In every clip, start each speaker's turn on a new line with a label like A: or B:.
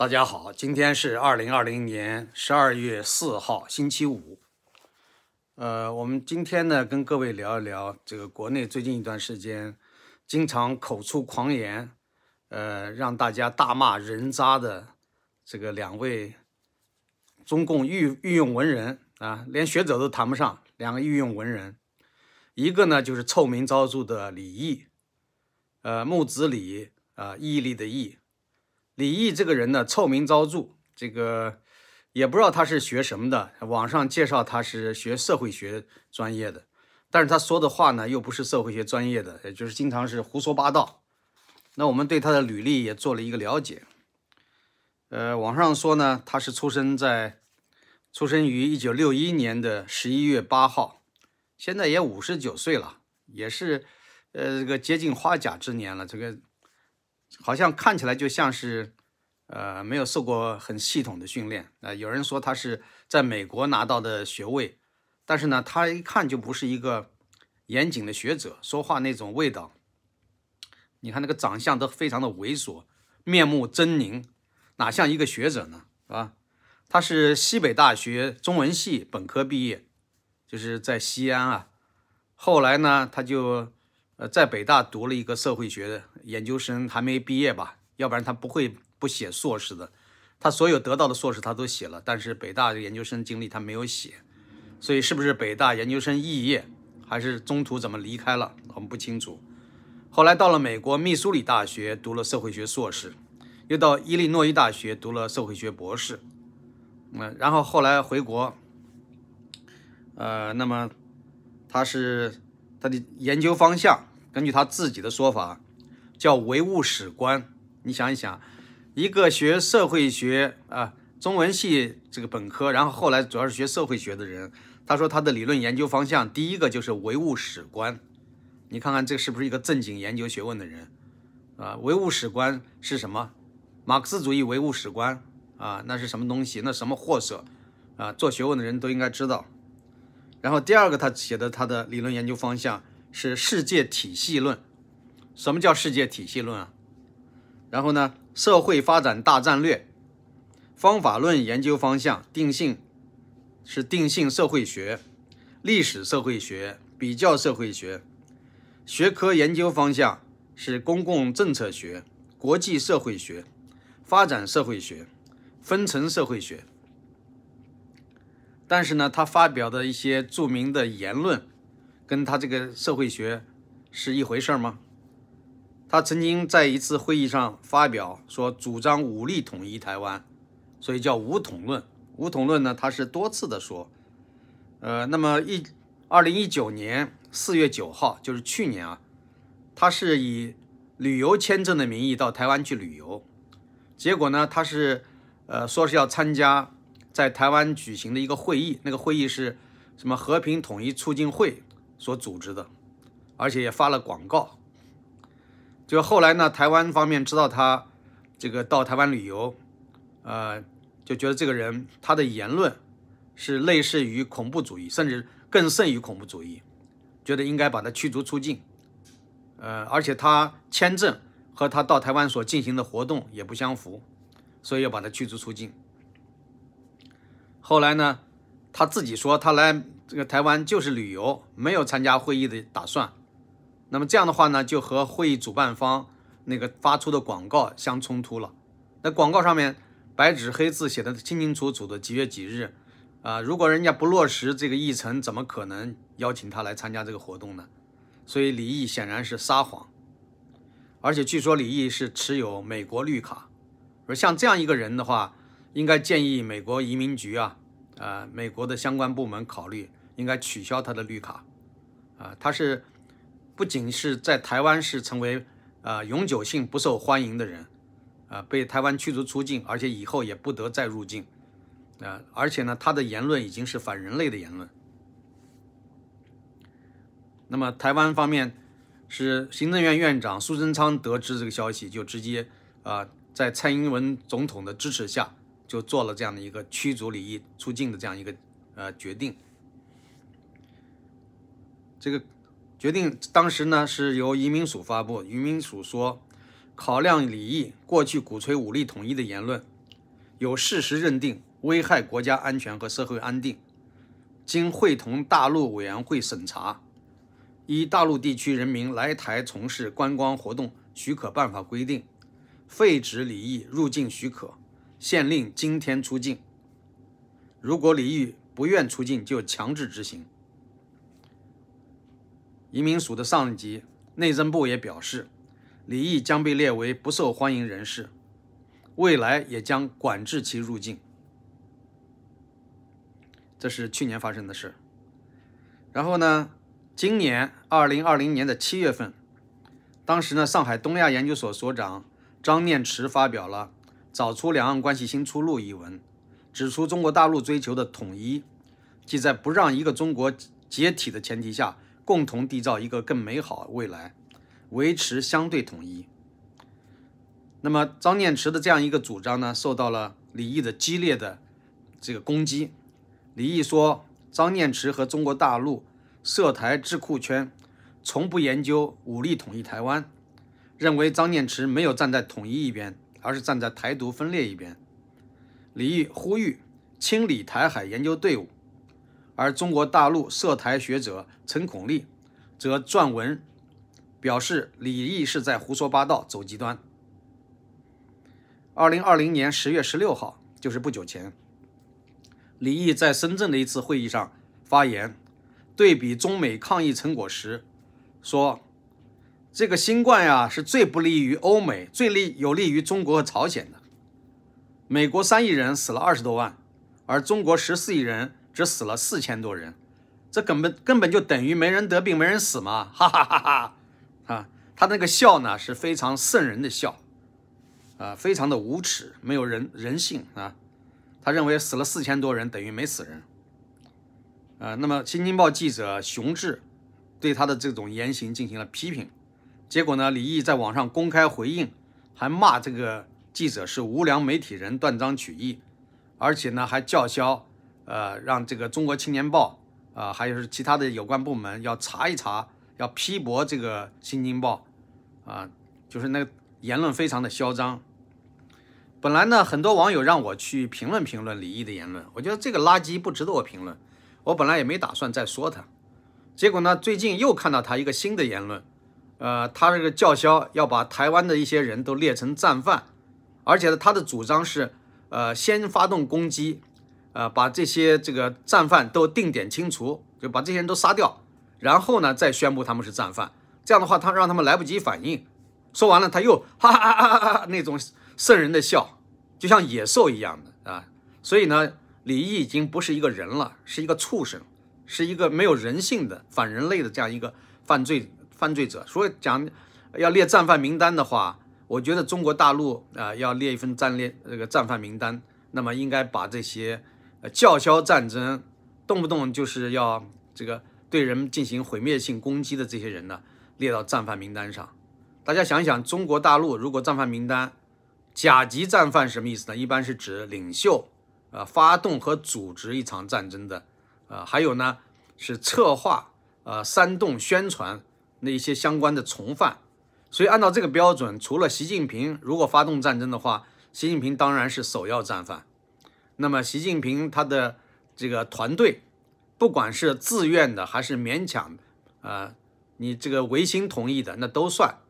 A: 大家好，今天是二零二零年十二月四号，星期五。呃，我们今天呢，跟各位聊一聊这个国内最近一段时间经常口出狂言，呃，让大家大骂人渣的这个两位中共御御用文人啊，连学者都谈不上，两个御用文人，一个呢就是臭名昭著的李毅，呃，木子李啊，毅力的毅。李毅这个人呢，臭名昭著，这个也不知道他是学什么的。网上介绍他是学社会学专业的，但是他说的话呢，又不是社会学专业的，也就是经常是胡说八道。那我们对他的履历也做了一个了解。呃，网上说呢，他是出生在出生于一九六一年的十一月八号，现在也五十九岁了，也是呃这个接近花甲之年了，这个。好像看起来就像是，呃，没有受过很系统的训练啊。有人说他是在美国拿到的学位，但是呢，他一看就不是一个严谨的学者，说话那种味道。你看那个长相都非常的猥琐，面目狰狞，哪像一个学者呢？是吧？他是西北大学中文系本科毕业，就是在西安啊。后来呢，他就。呃，在北大读了一个社会学的研究生，还没毕业吧？要不然他不会不写硕士的。他所有得到的硕士他都写了，但是北大的研究生经历他没有写。所以是不是北大研究生肄业，还是中途怎么离开了，我们不清楚。后来到了美国密苏里大学读了社会学硕士，又到伊利诺伊大学读了社会学博士。嗯，然后后来回国。呃，那么他是他的研究方向。根据他自己的说法，叫唯物史观。你想一想，一个学社会学啊，中文系这个本科，然后后来主要是学社会学的人，他说他的理论研究方向第一个就是唯物史观。你看看这是不是一个正经研究学问的人啊？唯物史观是什么？马克思主义唯物史观啊，那是什么东西？那什么货色啊？做学问的人都应该知道。然后第二个他写的他的理论研究方向。是世界体系论，什么叫世界体系论啊？然后呢，社会发展大战略，方法论研究方向定性是定性社会学、历史社会学、比较社会学，学科研究方向是公共政策学、国际社会学、发展社会学、分层社会学。但是呢，他发表的一些著名的言论。跟他这个社会学是一回事吗？他曾经在一次会议上发表说，主张武力统一台湾，所以叫武统论。武统论呢，他是多次的说。呃，那么一二零一九年四月九号，就是去年啊，他是以旅游签证的名义到台湾去旅游，结果呢，他是呃说是要参加在台湾举行的一个会议，那个会议是什么和平统一促进会。所组织的，而且也发了广告。就后来呢，台湾方面知道他这个到台湾旅游，呃，就觉得这个人他的言论是类似于恐怖主义，甚至更甚于恐怖主义，觉得应该把他驱逐出境。呃，而且他签证和他到台湾所进行的活动也不相符，所以要把他驱逐出境。后来呢，他自己说他来。这个台湾就是旅游，没有参加会议的打算。那么这样的话呢，就和会议主办方那个发出的广告相冲突了。那广告上面白纸黑字写的清清楚楚的几月几日啊，如果人家不落实这个议程，怎么可能邀请他来参加这个活动呢？所以李毅显然是撒谎，而且据说李毅是持有美国绿卡。而像这样一个人的话，应该建议美国移民局啊，呃，美国的相关部门考虑。应该取消他的绿卡，啊，他是不仅是在台湾是成为啊永久性不受欢迎的人，啊，被台湾驱逐出境，而且以后也不得再入境，啊，而且呢，他的言论已经是反人类的言论。那么台湾方面是行政院院长苏贞昌得知这个消息，就直接啊在蔡英文总统的支持下，就做了这样的一个驱逐李毅出境的这样一个呃决定。这个决定当时呢是由移民署发布，移民署说，考量李毅过去鼓吹武力统一的言论，有事实认定危害国家安全和社会安定，经会同大陆委员会审查，依《大陆地区人民来台从事观光活动许可办法》规定，废止李毅入境许可，限令今天出境。如果李毅不愿出境，就强制执行。移民署的上级内政部也表示，李毅将被列为不受欢迎人士，未来也将管制其入境。这是去年发生的事。然后呢，今年二零二零年的七月份，当时呢，上海东亚研究所所长张念池发表了《找出两岸关系新出路》一文，指出中国大陆追求的统一，即在不让一个中国解体的前提下。共同缔造一个更美好未来，维持相对统一。那么张念池的这样一个主张呢，受到了李毅的激烈的这个攻击。李毅说，张念池和中国大陆涉台智库圈从不研究武力统一台湾，认为张念池没有站在统一一边，而是站在台独分裂一边。李毅呼吁清理台海研究队伍。而中国大陆涉台学者陈孔立则撰文表示，李毅是在胡说八道、走极端。二零二零年十月十六号，就是不久前，李毅在深圳的一次会议上发言，对比中美抗疫成果时说：“这个新冠呀，是最不利于欧美，最利有利于中国和朝鲜的。美国三亿人死了二十多万，而中国十四亿人。”只死了四千多人，这根本根本就等于没人得病没人死嘛！哈哈哈哈！啊，他那个笑呢是非常瘆人的笑，啊，非常的无耻，没有人人性啊！他认为死了四千多人等于没死人，啊，那么《新京报》记者熊志对他的这种言行进行了批评，结果呢，李毅在网上公开回应，还骂这个记者是无良媒体人断章取义，而且呢还叫嚣。呃，让这个《中国青年报》啊，还有是其他的有关部门要查一查，要批驳这个《新京报》啊，就是那个言论非常的嚣张。本来呢，很多网友让我去评论评论李毅的言论，我觉得这个垃圾不值得我评论。我本来也没打算再说他，结果呢，最近又看到他一个新的言论，呃，他这个叫嚣要把台湾的一些人都列成战犯，而且呢，他的主张是，呃，先发动攻击。呃，把这些这个战犯都定点清除，就把这些人都杀掉，然后呢，再宣布他们是战犯。这样的话，他让他们来不及反应。说完了，他又哈哈哈哈哈哈那种瘆人的笑，就像野兽一样的啊。所以呢，李毅已经不是一个人了，是一个畜生，是一个没有人性的反人类的这样一个犯罪犯罪者。所以讲要列战犯名单的话，我觉得中国大陆啊要列一份战列这个战犯名单，那么应该把这些。呃，叫嚣战争，动不动就是要这个对人进行毁灭性攻击的这些人呢，列到战犯名单上。大家想一想，中国大陆如果战犯名单，甲级战犯什么意思呢？一般是指领袖，呃，发动和组织一场战争的，呃，还有呢是策划、呃，煽动、宣传那一些相关的从犯。所以按照这个标准，除了习近平，如果发动战争的话，习近平当然是首要战犯。那么，习近平他的这个团队，不管是自愿的还是勉强，呃，你这个违心同意的，那都算，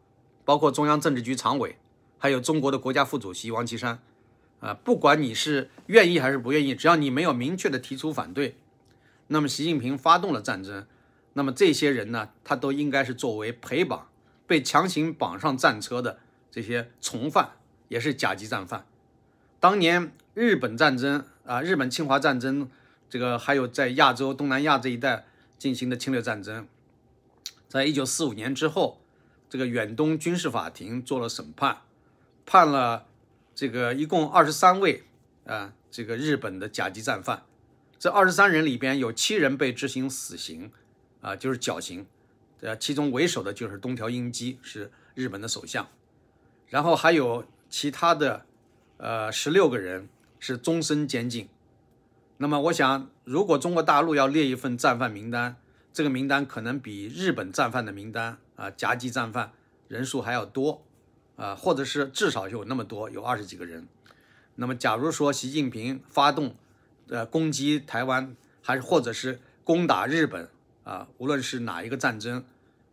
A: 包括中央政治局常委，还有中国的国家副主席王岐山，啊，不管你是愿意还是不愿意，只要你没有明确的提出反对，那么习近平发动了战争，那么这些人呢，他都应该是作为陪绑，被强行绑上战车的这些从犯，也是甲级战犯。当年日本战争啊，日本侵华战争，这个还有在亚洲、东南亚这一带进行的侵略战争，在一九四五年之后，这个远东军事法庭做了审判，判了这个一共二十三位啊，这个日本的甲级战犯，这二十三人里边有七人被执行死刑啊，就是绞刑，呃，其中为首的就是东条英机，是日本的首相，然后还有其他的。呃，十六个人是终身监禁。那么，我想，如果中国大陆要列一份战犯名单，这个名单可能比日本战犯的名单啊，甲级战犯人数还要多啊，或者是至少有那么多，有二十几个人。那么假如说习近平发动呃攻击台湾，还是或者是攻打日本啊，无论是哪一个战争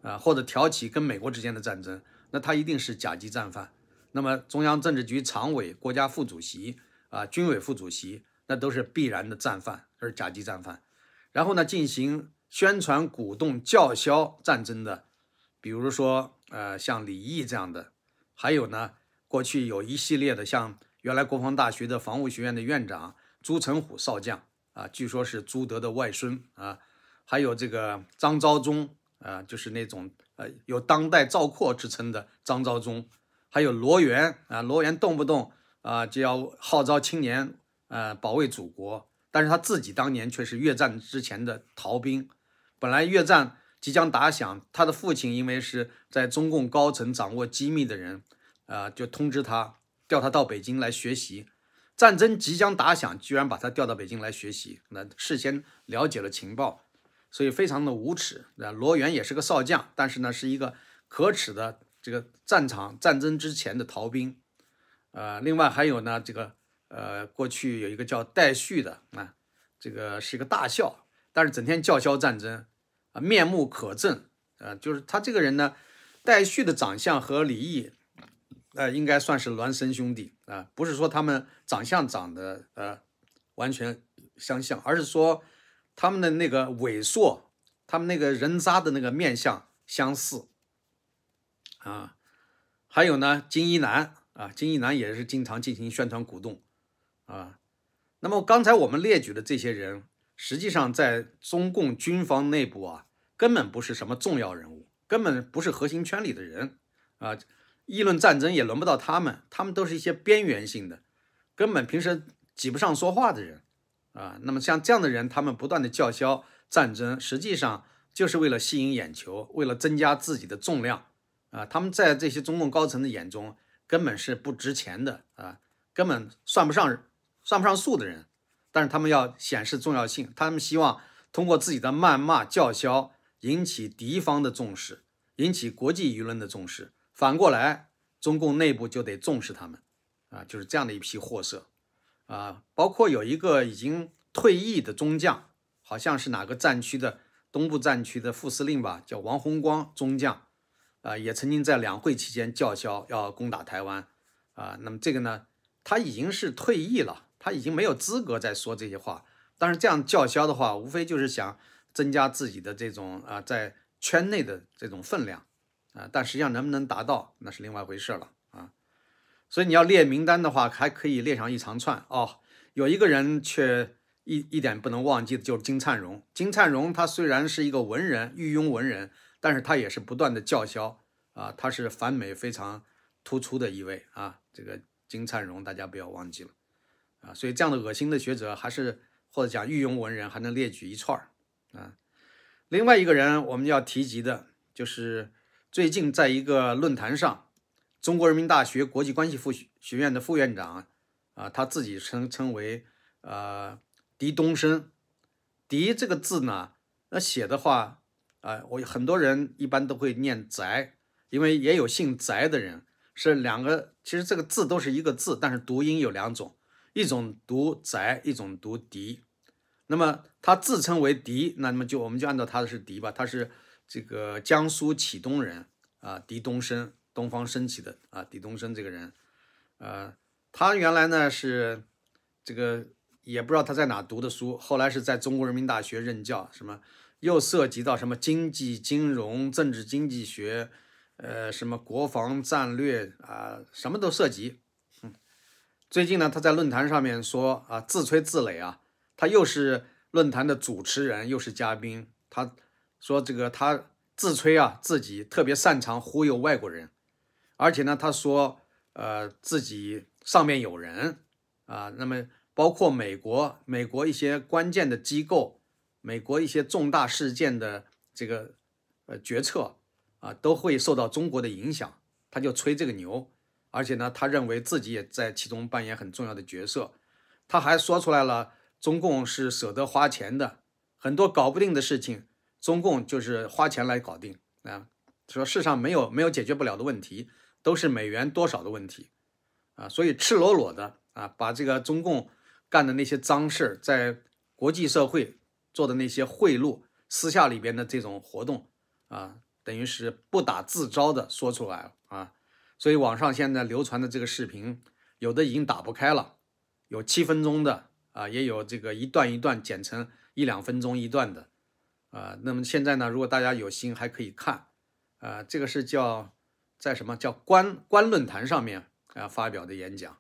A: 啊，或者挑起跟美国之间的战争，那他一定是甲级战犯。那么中央政治局常委、国家副主席啊、军委副主席，那都是必然的战犯，都是甲级战犯。然后呢，进行宣传、鼓动、叫嚣战争的，比如说呃像李毅这样的，还有呢，过去有一系列的像原来国防大学的防务学院的院长朱成虎少将啊，据说是朱德的外孙啊，还有这个张召忠啊，就是那种呃有当代赵括之称的张召忠。还有罗源啊，罗源动不动啊就要号召青年呃保卫祖国，但是他自己当年却是越战之前的逃兵。本来越战即将打响，他的父亲因为是在中共高层掌握机密的人，啊，就通知他调他到北京来学习。战争即将打响，居然把他调到北京来学习，那事先了解了情报，所以非常的无耻。那罗源也是个少将，但是呢是一个可耻的。这个战场战争之前的逃兵，呃，另外还有呢，这个呃，过去有一个叫戴旭的啊，这个是一个大校，但是整天叫嚣战争啊，面目可憎啊，就是他这个人呢，戴旭的长相和李毅，呃，应该算是孪生兄弟啊，不是说他们长相长得呃完全相像，而是说他们的那个猥琐，他们那个人渣的那个面相相似。啊，还有呢，金一南啊，金一南也是经常进行宣传鼓动啊。那么刚才我们列举的这些人，实际上在中共军方内部啊，根本不是什么重要人物，根本不是核心圈里的人啊。议论战争也轮不到他们，他们都是一些边缘性的，根本平时挤不上说话的人啊。那么像这样的人，他们不断的叫嚣战争，实际上就是为了吸引眼球，为了增加自己的重量。啊，他们在这些中共高层的眼中根本是不值钱的啊，根本算不上算不上数的人。但是他们要显示重要性，他们希望通过自己的谩骂叫嚣引起敌方的重视，引起国际舆论的重视。反过来，中共内部就得重视他们啊，就是这样的一批货色啊。包括有一个已经退役的中将，好像是哪个战区的东部战区的副司令吧，叫王洪光中将。啊，也曾经在两会期间叫嚣要攻打台湾，啊，那么这个呢，他已经是退役了，他已经没有资格再说这些话。但是这样叫嚣的话，无非就是想增加自己的这种啊，在圈内的这种分量，啊，但实际上能不能达到，那是另外一回事了啊。所以你要列名单的话，还可以列上一长串哦。有一个人却一一点不能忘记的，就是金灿荣。金灿荣他虽然是一个文人，御庸文人。但是他也是不断的叫嚣啊，他是反美非常突出的一位啊，这个金灿荣大家不要忘记了啊，所以这样的恶心的学者还是或者讲御用文人还能列举一串啊。另外一个人我们要提及的就是最近在一个论坛上，中国人民大学国际关系副学院的副院长啊，他自己称称为呃狄东升，狄这个字呢，那写的话。啊，我很多人一般都会念翟，因为也有姓翟的人，是两个，其实这个字都是一个字，但是读音有两种，一种读翟，一种读狄。那么他自称为狄，那么就我们就按照他的是狄吧，他是这个江苏启东人啊，狄东升，东方升起的啊，狄东升这个人，呃，他原来呢是这个也不知道他在哪读的书，后来是在中国人民大学任教，什么。又涉及到什么经济、金融、政治经济学，呃，什么国防战略啊，什么都涉及。嗯，最近呢，他在论坛上面说啊，自吹自擂啊，他又是论坛的主持人，又是嘉宾。他说这个他自吹啊，自己特别擅长忽悠外国人，而且呢，他说呃自己上面有人啊，那么包括美国，美国一些关键的机构。美国一些重大事件的这个呃决策啊，都会受到中国的影响，他就吹这个牛，而且呢，他认为自己也在其中扮演很重要的角色。他还说出来了，中共是舍得花钱的，很多搞不定的事情，中共就是花钱来搞定啊。说世上没有没有解决不了的问题，都是美元多少的问题啊。所以赤裸裸的啊，把这个中共干的那些脏事，在国际社会做的那些贿赂、私下里边的这种活动啊，等于是不打自招的说出来了啊。所以网上现在流传的这个视频，有的已经打不开了，有七分钟的啊，也有这个一段一段剪成一两分钟一段的啊。那么现在呢，如果大家有心还可以看啊，这个是叫在什么叫官官论坛上面啊发表的演讲。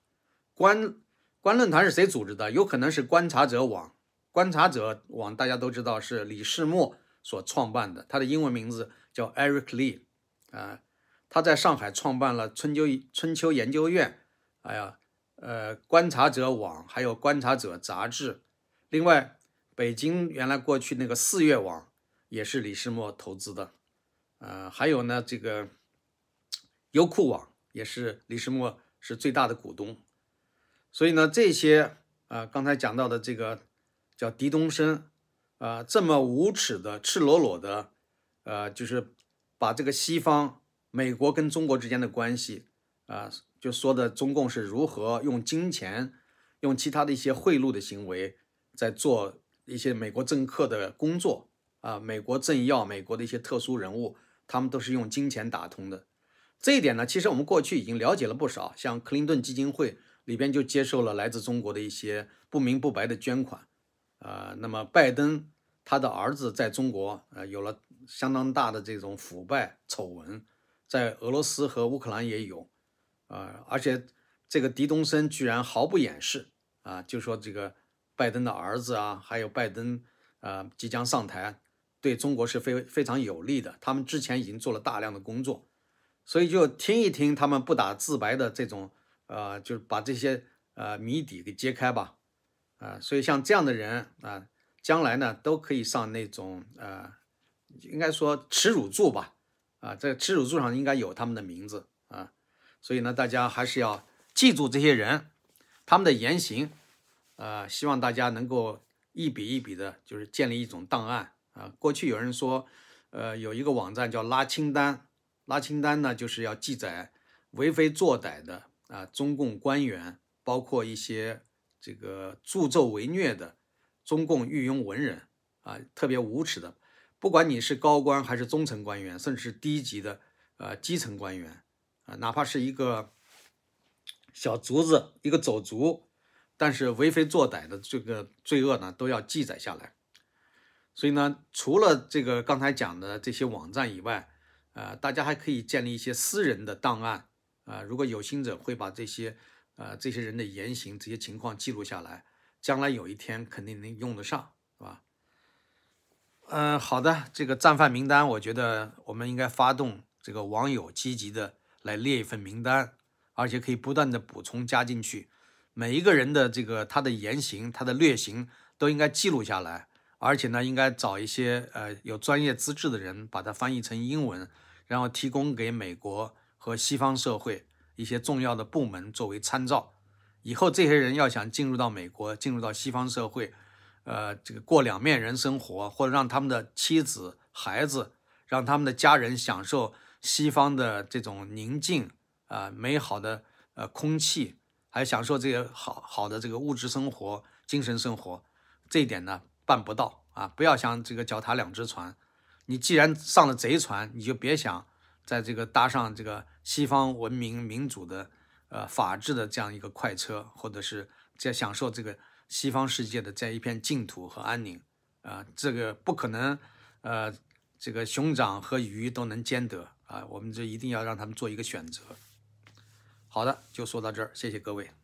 A: 官官论坛是谁组织的？有可能是观察者网。观察者网大家都知道是李世默所创办的，他的英文名字叫 Eric Lee 啊。他在上海创办了春秋春秋研究院，哎呀，呃，观察者网，还有观察者杂志。另外，北京原来过去那个四月网也是李世默投资的，呃，还有呢，这个优酷网也是李世默是最大的股东。所以呢，这些啊，刚才讲到的这个叫狄东升，啊，这么无耻的、赤裸裸的，呃，就是把这个西方。美国跟中国之间的关系啊，就说的中共是如何用金钱、用其他的一些贿赂的行为，在做一些美国政客的工作啊。美国政要、美国的一些特殊人物，他们都是用金钱打通的。这一点呢，其实我们过去已经了解了不少，像克林顿基金会里边就接受了来自中国的一些不明不白的捐款呃。那么拜登他的儿子在中国呃有了相当大的这种腐败丑闻。在俄罗斯和乌克兰也有，呃，而且这个狄东森居然毫不掩饰，啊，就说这个拜登的儿子啊，还有拜登呃即将上台，对中国是非非常有利的。他们之前已经做了大量的工作，所以就听一听他们不打自白的这种，呃，就是把这些呃谜底给揭开吧，啊，所以像这样的人啊，将来呢都可以上那种呃，应该说耻辱柱吧。啊，在耻辱柱上应该有他们的名字啊，所以呢，大家还是要记住这些人，他们的言行，啊，希望大家能够一笔一笔的，就是建立一种档案啊。过去有人说，呃，有一个网站叫拉清单，拉清单呢，就是要记载为非作歹的啊，中共官员，包括一些这个助纣为虐的中共御庸文人啊，特别无耻的。不管你是高官还是中层官员，甚至是低级的呃基层官员啊，哪怕是一个小卒子、一个走卒，但是为非作歹的这个罪恶呢，都要记载下来。所以呢，除了这个刚才讲的这些网站以外，呃，大家还可以建立一些私人的档案啊。如果有心者会把这些呃这些人的言行、这些情况记录下来，将来有一天肯定能用得上，是吧？嗯，好的，这个战犯名单，我觉得我们应该发动这个网友积极的来列一份名单，而且可以不断的补充加进去。每一个人的这个他的言行、他的劣行都应该记录下来，而且呢，应该找一些呃有专业资质的人把它翻译成英文，然后提供给美国和西方社会一些重要的部门作为参照。以后这些人要想进入到美国，进入到西方社会。呃，这个过两面人生活，或者让他们的妻子、孩子，让他们的家人享受西方的这种宁静啊、美好的呃空气，还享受这个好好的这个物质生活、精神生活，这一点呢办不到啊！不要想这个脚踏两只船，你既然上了贼船，你就别想在这个搭上这个西方文明民主的呃法治的这样一个快车，或者是在享受这个。西方世界的这一片净土和安宁，啊，这个不可能，呃，这个熊掌和鱼都能兼得啊，我们就一定要让他们做一个选择。好的，就说到这儿，谢谢各位。